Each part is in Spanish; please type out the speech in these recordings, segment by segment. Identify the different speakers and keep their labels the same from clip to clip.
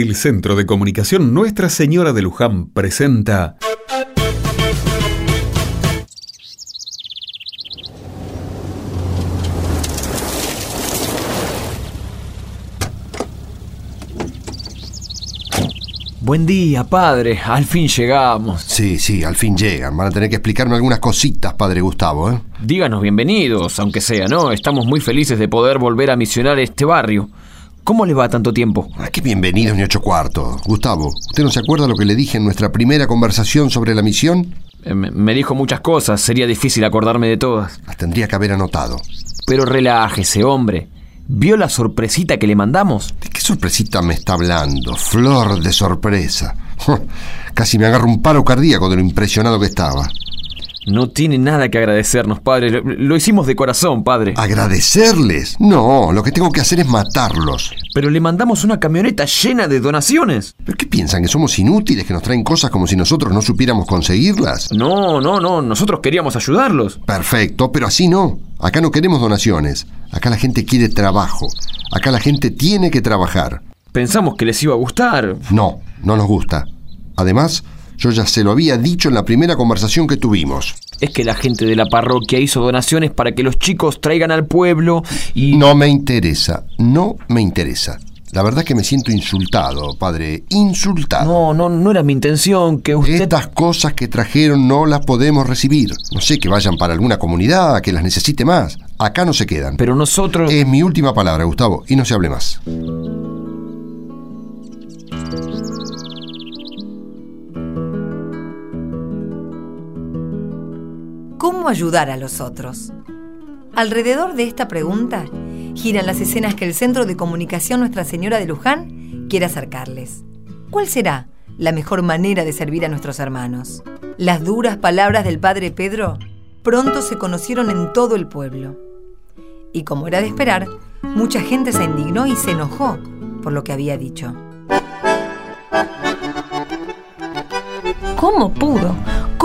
Speaker 1: El Centro de Comunicación Nuestra Señora de Luján presenta...
Speaker 2: Buen día, padre. Al fin llegamos.
Speaker 3: Sí, sí, al fin llegan. Van a tener que explicarme algunas cositas, padre Gustavo, ¿eh?
Speaker 2: Díganos bienvenidos, aunque sea, ¿no? Estamos muy felices de poder volver a misionar este barrio. ¿Cómo le va tanto tiempo?
Speaker 3: Ah, qué bienvenidos, ni ocho cuartos. Gustavo, ¿usted no se acuerda lo que le dije en nuestra primera conversación sobre la misión?
Speaker 2: Eh, me me dijo muchas cosas, sería difícil acordarme de todas.
Speaker 3: Las tendría que haber anotado.
Speaker 2: Pero relájese, hombre. ¿Vio la sorpresita que le mandamos?
Speaker 3: ¿De qué sorpresita me está hablando? Flor de sorpresa. Casi me agarro un paro cardíaco de lo impresionado que estaba.
Speaker 2: No tiene nada que agradecernos, padre. Lo, lo hicimos de corazón, padre.
Speaker 3: ¿Agradecerles? No, lo que tengo que hacer es matarlos.
Speaker 2: Pero le mandamos una camioneta llena de donaciones.
Speaker 3: ¿Pero qué piensan? ¿Que somos inútiles? ¿Que nos traen cosas como si nosotros no supiéramos conseguirlas?
Speaker 2: No, no, no. Nosotros queríamos ayudarlos.
Speaker 3: Perfecto, pero así no. Acá no queremos donaciones. Acá la gente quiere trabajo. Acá la gente tiene que trabajar.
Speaker 2: Pensamos que les iba a gustar.
Speaker 3: No, no nos gusta. Además, yo ya se lo había dicho en la primera conversación que tuvimos.
Speaker 2: Es que la gente de la parroquia hizo donaciones para que los chicos traigan al pueblo y...
Speaker 3: No me interesa, no me interesa. La verdad que me siento insultado, padre, insultado.
Speaker 2: No, no, no era mi intención que usted...
Speaker 3: Estas cosas que trajeron no las podemos recibir. No sé, que vayan para alguna comunidad, que las necesite más. Acá no se quedan.
Speaker 2: Pero nosotros...
Speaker 3: Es mi última palabra, Gustavo, y no se hable más.
Speaker 4: ¿Cómo ayudar a los otros? Alrededor de esta pregunta giran las escenas que el Centro de Comunicación Nuestra Señora de Luján quiere acercarles. ¿Cuál será la mejor manera de servir a nuestros hermanos? Las duras palabras del Padre Pedro pronto se conocieron en todo el pueblo. Y como era de esperar, mucha gente se indignó y se enojó por lo que había dicho.
Speaker 5: ¿Cómo pudo?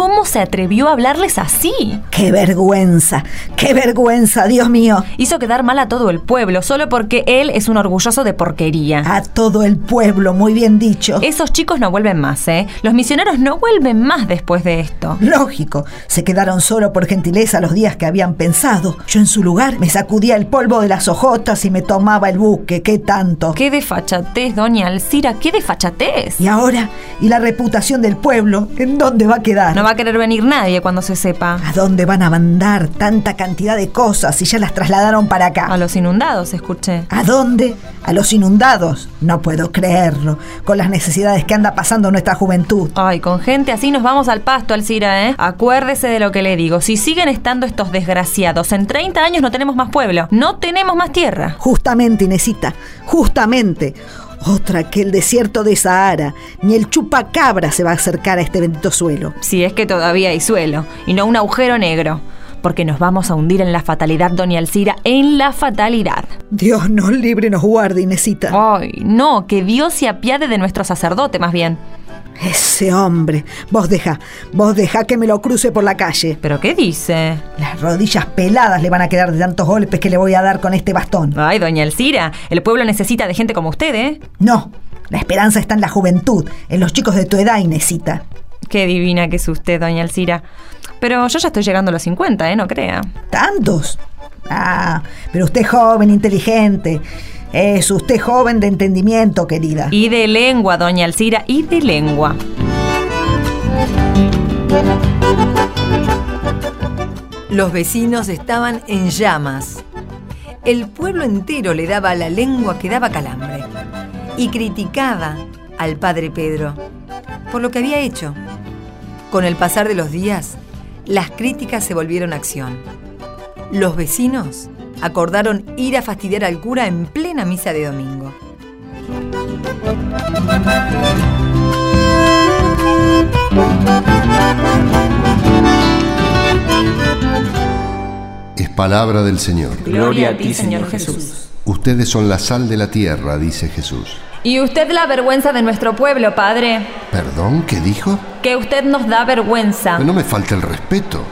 Speaker 5: ¿Cómo se atrevió a hablarles así?
Speaker 6: ¡Qué vergüenza! ¡Qué vergüenza, Dios mío!
Speaker 5: Hizo quedar mal a todo el pueblo solo porque él es un orgulloso de porquería.
Speaker 6: A todo el pueblo, muy bien dicho.
Speaker 5: Esos chicos no vuelven más, ¿eh? Los misioneros no vuelven más después de esto.
Speaker 6: Lógico, se quedaron solo por gentileza los días que habían pensado. Yo en su lugar me sacudía el polvo de las hojotas y me tomaba el buque. ¿Qué tanto?
Speaker 5: ¡Qué desfachatez, doña Alcira! ¡Qué desfachatez!
Speaker 6: Y ahora, ¿y la reputación del pueblo? ¿En dónde va a quedar?
Speaker 5: No va a querer venir nadie cuando se sepa.
Speaker 6: ¿A dónde van a mandar tanta cantidad de cosas si ya las trasladaron para acá?
Speaker 5: A los inundados, escuché.
Speaker 6: ¿A dónde? A los inundados. No puedo creerlo, con las necesidades que anda pasando nuestra juventud.
Speaker 5: Ay, con gente así nos vamos al pasto, Alcira, ¿eh? Acuérdese de lo que le digo. Si siguen estando estos desgraciados, en 30 años no tenemos más pueblo, no tenemos más tierra.
Speaker 6: Justamente, Inesita, justamente. Otra que el desierto de Sahara, ni el chupacabra se va a acercar a este bendito suelo.
Speaker 5: Si es que todavía hay suelo, y no un agujero negro. Porque nos vamos a hundir en la fatalidad, doña Alcira, en la fatalidad.
Speaker 6: Dios nos libre y nos guarde, Inesita.
Speaker 5: Ay, no, que Dios se apiade de nuestro sacerdote, más bien.
Speaker 6: Ese hombre. Vos deja, vos deja que me lo cruce por la calle.
Speaker 5: ¿Pero qué dice?
Speaker 6: Las rodillas peladas le van a quedar de tantos golpes que le voy a dar con este bastón.
Speaker 5: Ay, doña Alcira, el pueblo necesita de gente como usted, ¿eh?
Speaker 6: No, la esperanza está en la juventud, en los chicos de tu edad, Inesita.
Speaker 5: Qué divina que es usted, doña Alcira. Pero yo ya estoy llegando a los 50, ¿eh? No crea.
Speaker 6: ¿Tantos? Ah, pero usted es joven, inteligente. Es usted joven de entendimiento, querida.
Speaker 5: Y de lengua, doña Alcira, y de lengua.
Speaker 4: Los vecinos estaban en llamas. El pueblo entero le daba a la lengua que daba calambre y criticaba al padre Pedro por lo que había hecho. Con el pasar de los días, las críticas se volvieron acción. Los vecinos acordaron ir a fastidiar al cura en plena misa de domingo.
Speaker 3: Es palabra del Señor.
Speaker 5: Gloria a ti, Señor Jesús.
Speaker 3: Ustedes son la sal de la tierra, dice Jesús.
Speaker 5: Y usted la vergüenza de nuestro pueblo, padre.
Speaker 3: ¿Perdón? ¿Qué dijo?
Speaker 5: Que usted nos da vergüenza.
Speaker 3: No me falta el respeto.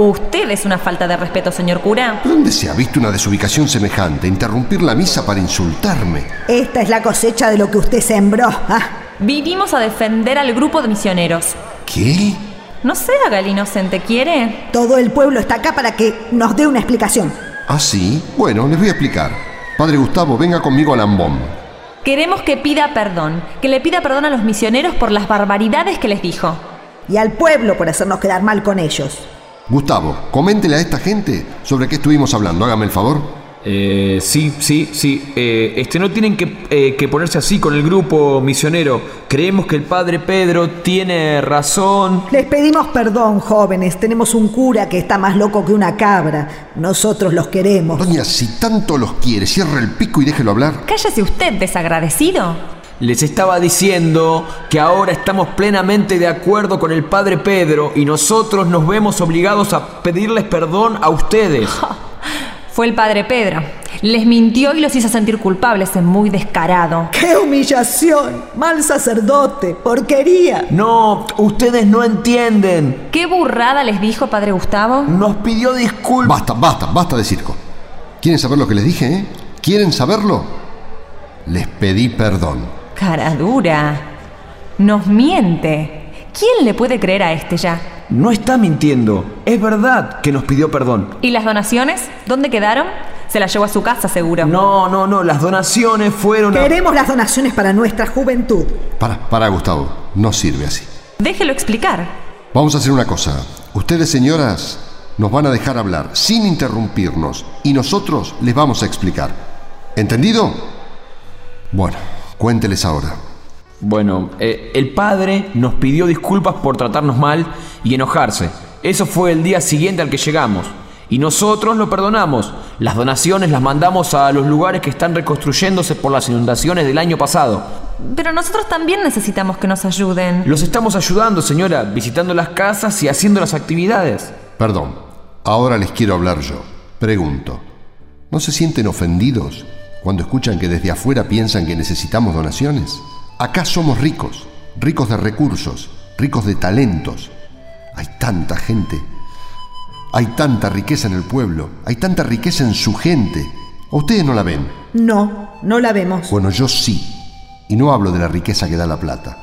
Speaker 5: Usted es una falta de respeto, señor cura.
Speaker 3: ¿Dónde se ha visto una desubicación semejante? Interrumpir la misa para insultarme.
Speaker 6: Esta es la cosecha de lo que usted sembró. ¿ah?
Speaker 5: Vinimos a defender al grupo de misioneros.
Speaker 3: ¿Qué?
Speaker 5: No se haga el inocente, ¿quiere?
Speaker 6: Todo el pueblo está acá para que nos dé una explicación.
Speaker 3: ¿Ah, sí? Bueno, les voy a explicar. Padre Gustavo, venga conmigo al ambón.
Speaker 5: Queremos que pida perdón, que le pida perdón a los misioneros por las barbaridades que les dijo.
Speaker 6: Y al pueblo por hacernos quedar mal con ellos.
Speaker 3: Gustavo, coméntele a esta gente sobre qué estuvimos hablando. Hágame el favor.
Speaker 2: Eh, sí, sí, sí. Eh, este, no tienen que, eh, que ponerse así con el grupo misionero. Creemos que el padre Pedro tiene razón.
Speaker 6: Les pedimos perdón, jóvenes. Tenemos un cura que está más loco que una cabra. Nosotros los queremos.
Speaker 3: Doña, si tanto los quiere, cierre el pico y déjelo hablar.
Speaker 5: Cállese usted, desagradecido.
Speaker 2: Les estaba diciendo que ahora estamos plenamente de acuerdo con el padre Pedro y nosotros nos vemos obligados a pedirles perdón a ustedes.
Speaker 5: Fue el padre Pedro. Les mintió y los hizo sentir culpables. Es muy descarado.
Speaker 6: ¡Qué humillación! Mal sacerdote, porquería.
Speaker 2: No, ustedes no entienden.
Speaker 5: ¿Qué burrada les dijo padre Gustavo?
Speaker 2: Nos pidió disculpas.
Speaker 3: Basta, basta, basta de circo. ¿Quieren saber lo que les dije, eh? ¿Quieren saberlo? Les pedí perdón.
Speaker 5: Cara dura. Nos miente. ¿Quién le puede creer a este ya?
Speaker 2: No está mintiendo. Es verdad que nos pidió perdón.
Speaker 5: ¿Y las donaciones? ¿Dónde quedaron? Se las llevó a su casa, seguro.
Speaker 2: No, no, no. Las donaciones fueron a...
Speaker 6: Queremos las donaciones para nuestra juventud.
Speaker 3: Para, para, Gustavo. No sirve así.
Speaker 5: Déjelo explicar.
Speaker 3: Vamos a hacer una cosa. Ustedes, señoras, nos van a dejar hablar sin interrumpirnos y nosotros les vamos a explicar. ¿Entendido? Bueno, cuénteles ahora.
Speaker 2: Bueno, eh, el padre nos pidió disculpas por tratarnos mal y enojarse. Eso fue el día siguiente al que llegamos. Y nosotros lo perdonamos. Las donaciones las mandamos a los lugares que están reconstruyéndose por las inundaciones del año pasado.
Speaker 5: Pero nosotros también necesitamos que nos ayuden.
Speaker 2: Los estamos ayudando, señora, visitando las casas y haciendo las actividades.
Speaker 3: Perdón, ahora les quiero hablar yo. Pregunto, ¿no se sienten ofendidos cuando escuchan que desde afuera piensan que necesitamos donaciones? Acá somos ricos, ricos de recursos, ricos de talentos. Hay tanta gente, hay tanta riqueza en el pueblo, hay tanta riqueza en su gente. ¿O ustedes no la ven?
Speaker 6: No, no la vemos.
Speaker 3: Bueno, yo sí. Y no hablo de la riqueza que da la plata.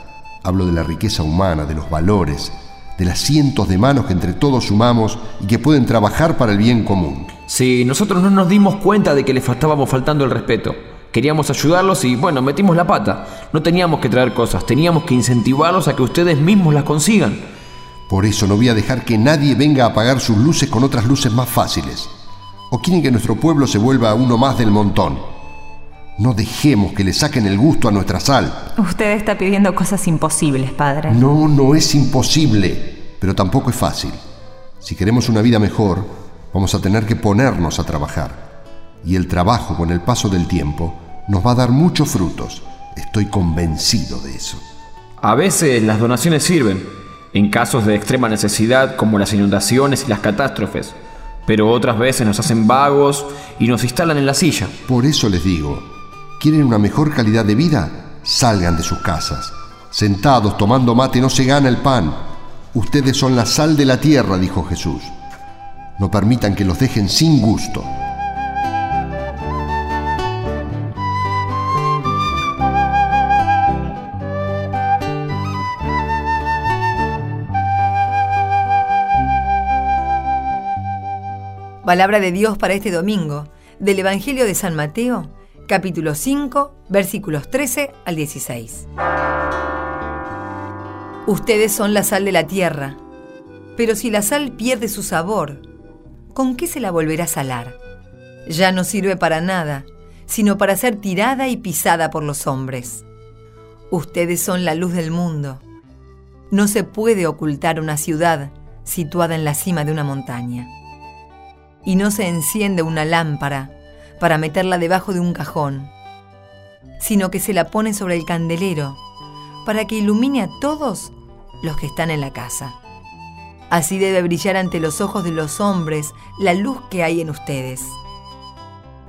Speaker 3: Hablo de la riqueza humana, de los valores, de las cientos de manos que entre todos sumamos y que pueden trabajar para el bien común.
Speaker 2: Sí, nosotros no nos dimos cuenta de que les estábamos faltando el respeto. Queríamos ayudarlos y bueno, metimos la pata. No teníamos que traer cosas, teníamos que incentivarlos a que ustedes mismos las consigan.
Speaker 3: Por eso no voy a dejar que nadie venga a apagar sus luces con otras luces más fáciles. ¿O quieren que nuestro pueblo se vuelva uno más del montón? No dejemos que le saquen el gusto a nuestra sal.
Speaker 5: Usted está pidiendo cosas imposibles, padre.
Speaker 3: No, no es imposible, pero tampoco es fácil. Si queremos una vida mejor, vamos a tener que ponernos a trabajar. Y el trabajo con el paso del tiempo nos va a dar muchos frutos. Estoy convencido de eso.
Speaker 2: A veces las donaciones sirven, en casos de extrema necesidad como las inundaciones y las catástrofes, pero otras veces nos hacen vagos y nos instalan en la silla.
Speaker 3: Por eso les digo, ¿quieren una mejor calidad de vida? Salgan de sus casas. Sentados tomando mate no se gana el pan. Ustedes son la sal de la tierra, dijo Jesús. No permitan que los dejen sin gusto.
Speaker 4: Palabra de Dios para este domingo, del Evangelio de San Mateo, capítulo 5, versículos 13 al 16. Ustedes son la sal de la tierra, pero si la sal pierde su sabor, ¿con qué se la volverá a salar? Ya no sirve para nada, sino para ser tirada y pisada por los hombres. Ustedes son la luz del mundo. No se puede ocultar una ciudad situada en la cima de una montaña y no se enciende una lámpara para meterla debajo de un cajón, sino que se la pone sobre el candelero para que ilumine a todos los que están en la casa. Así debe brillar ante los ojos de los hombres la luz que hay en ustedes,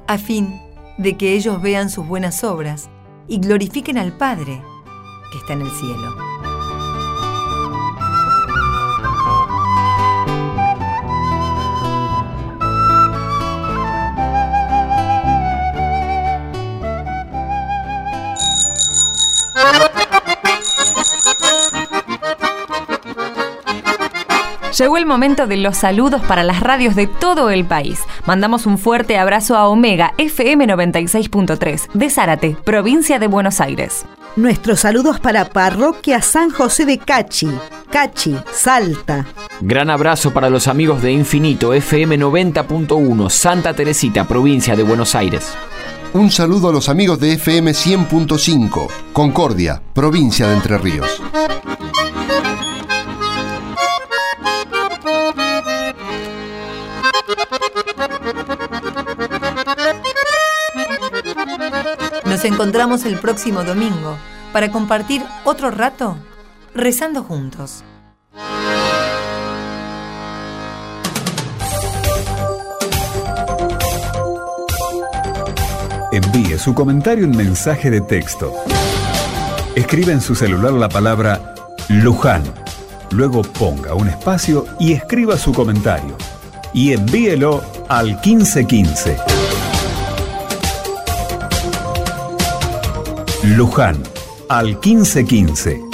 Speaker 4: a fin de que ellos vean sus buenas obras y glorifiquen al Padre que está en el cielo.
Speaker 5: Llegó el momento de los saludos para las radios de todo el país. Mandamos un fuerte abrazo a Omega FM 96.3 de Zárate, provincia de Buenos Aires.
Speaker 6: Nuestros saludos para Parroquia San José de Cachi, Cachi, Salta.
Speaker 2: Gran abrazo para los amigos de Infinito FM 90.1, Santa Teresita, provincia de Buenos Aires.
Speaker 3: Un saludo a los amigos de FM 100.5, Concordia, provincia de Entre Ríos.
Speaker 4: Nos encontramos el próximo domingo para compartir otro rato rezando juntos.
Speaker 1: Envíe su comentario en mensaje de texto. Escribe en su celular la palabra Luján. Luego ponga un espacio y escriba su comentario. Y envíelo al 1515. Luján al 1515.